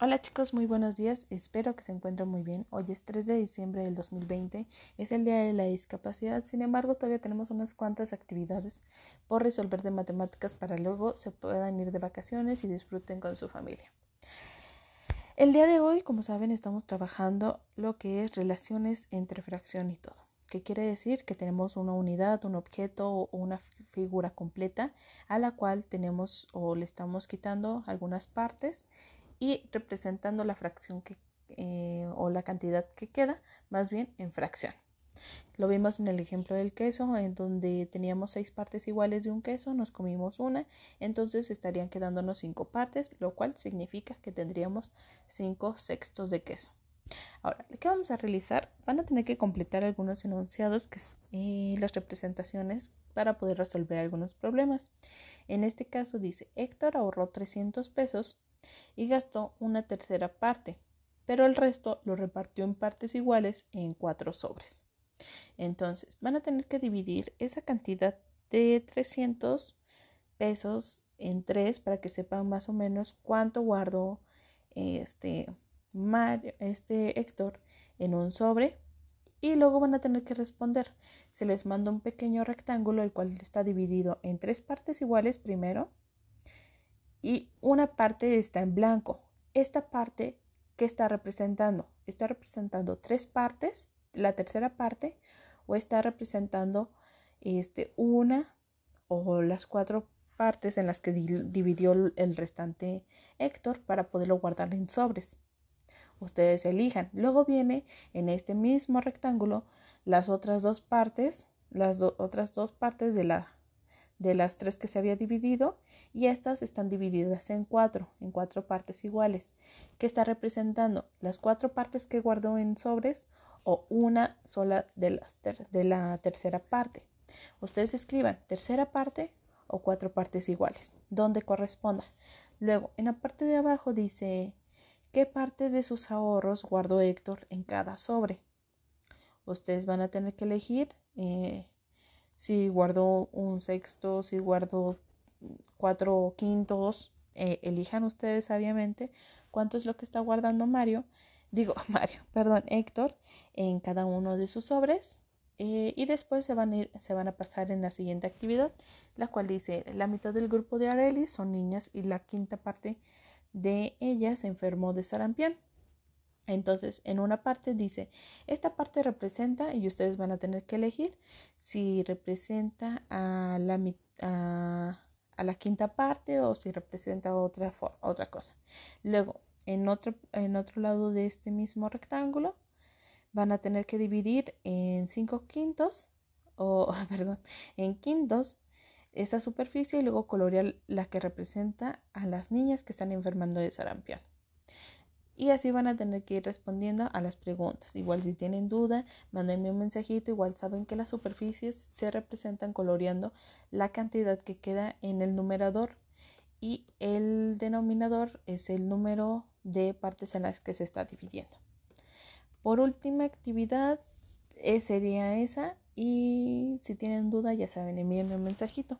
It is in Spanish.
Hola chicos, muy buenos días, espero que se encuentren muy bien. Hoy es 3 de diciembre del 2020, es el Día de la Discapacidad, sin embargo todavía tenemos unas cuantas actividades por resolver de matemáticas para luego se puedan ir de vacaciones y disfruten con su familia. El día de hoy, como saben, estamos trabajando lo que es relaciones entre fracción y todo. ¿Qué quiere decir? Que tenemos una unidad, un objeto o una figura completa a la cual tenemos o le estamos quitando algunas partes y representando la fracción que, eh, o la cantidad que queda, más bien en fracción. Lo vimos en el ejemplo del queso, en donde teníamos seis partes iguales de un queso, nos comimos una, entonces estarían quedándonos cinco partes, lo cual significa que tendríamos cinco sextos de queso. Ahora, ¿qué vamos a realizar? Van a tener que completar algunos enunciados y las representaciones para poder resolver algunos problemas. En este caso dice, Héctor ahorró 300 pesos y gastó una tercera parte, pero el resto lo repartió en partes iguales en cuatro sobres. Entonces, van a tener que dividir esa cantidad de 300 pesos en tres para que sepan más o menos cuánto guardó este Mario, este Héctor en un sobre y luego van a tener que responder. Se les manda un pequeño rectángulo el cual está dividido en tres partes iguales primero y una parte está en blanco. Esta parte, ¿qué está representando? Está representando tres partes, la tercera parte, o está representando este, una o las cuatro partes en las que dividió el restante Héctor para poderlo guardar en sobres. Ustedes elijan. Luego viene en este mismo rectángulo las otras dos partes, las otras dos partes de la de las tres que se había dividido y estas están divididas en cuatro, en cuatro partes iguales, que está representando las cuatro partes que guardó en sobres o una sola de, las de la tercera parte. Ustedes escriban tercera parte o cuatro partes iguales, donde corresponda. Luego, en la parte de abajo dice qué parte de sus ahorros guardó Héctor en cada sobre. Ustedes van a tener que elegir eh, si guardo un sexto, si guardo cuatro quintos, eh, elijan ustedes sabiamente cuánto es lo que está guardando Mario, digo Mario, perdón, Héctor, en cada uno de sus sobres. Eh, y después se van, a ir, se van a pasar en la siguiente actividad, la cual dice, la mitad del grupo de Arelis son niñas y la quinta parte de ellas se enfermó de sarampión. Entonces, en una parte dice, esta parte representa, y ustedes van a tener que elegir si representa a la, quinta parte o si representa otra, cosa. Luego, en otro, en otro lado de este mismo rectángulo, van a tener que dividir en cinco quintos, o perdón, en quintos esta superficie y luego colorear la que representa a las niñas que están enfermando de sarampión y así van a tener que ir respondiendo a las preguntas. Igual si tienen duda, mándenme un mensajito, igual saben que las superficies se representan coloreando la cantidad que queda en el numerador y el denominador es el número de partes en las que se está dividiendo. Por última actividad eh, sería esa y si tienen duda ya saben, envíenme un mensajito.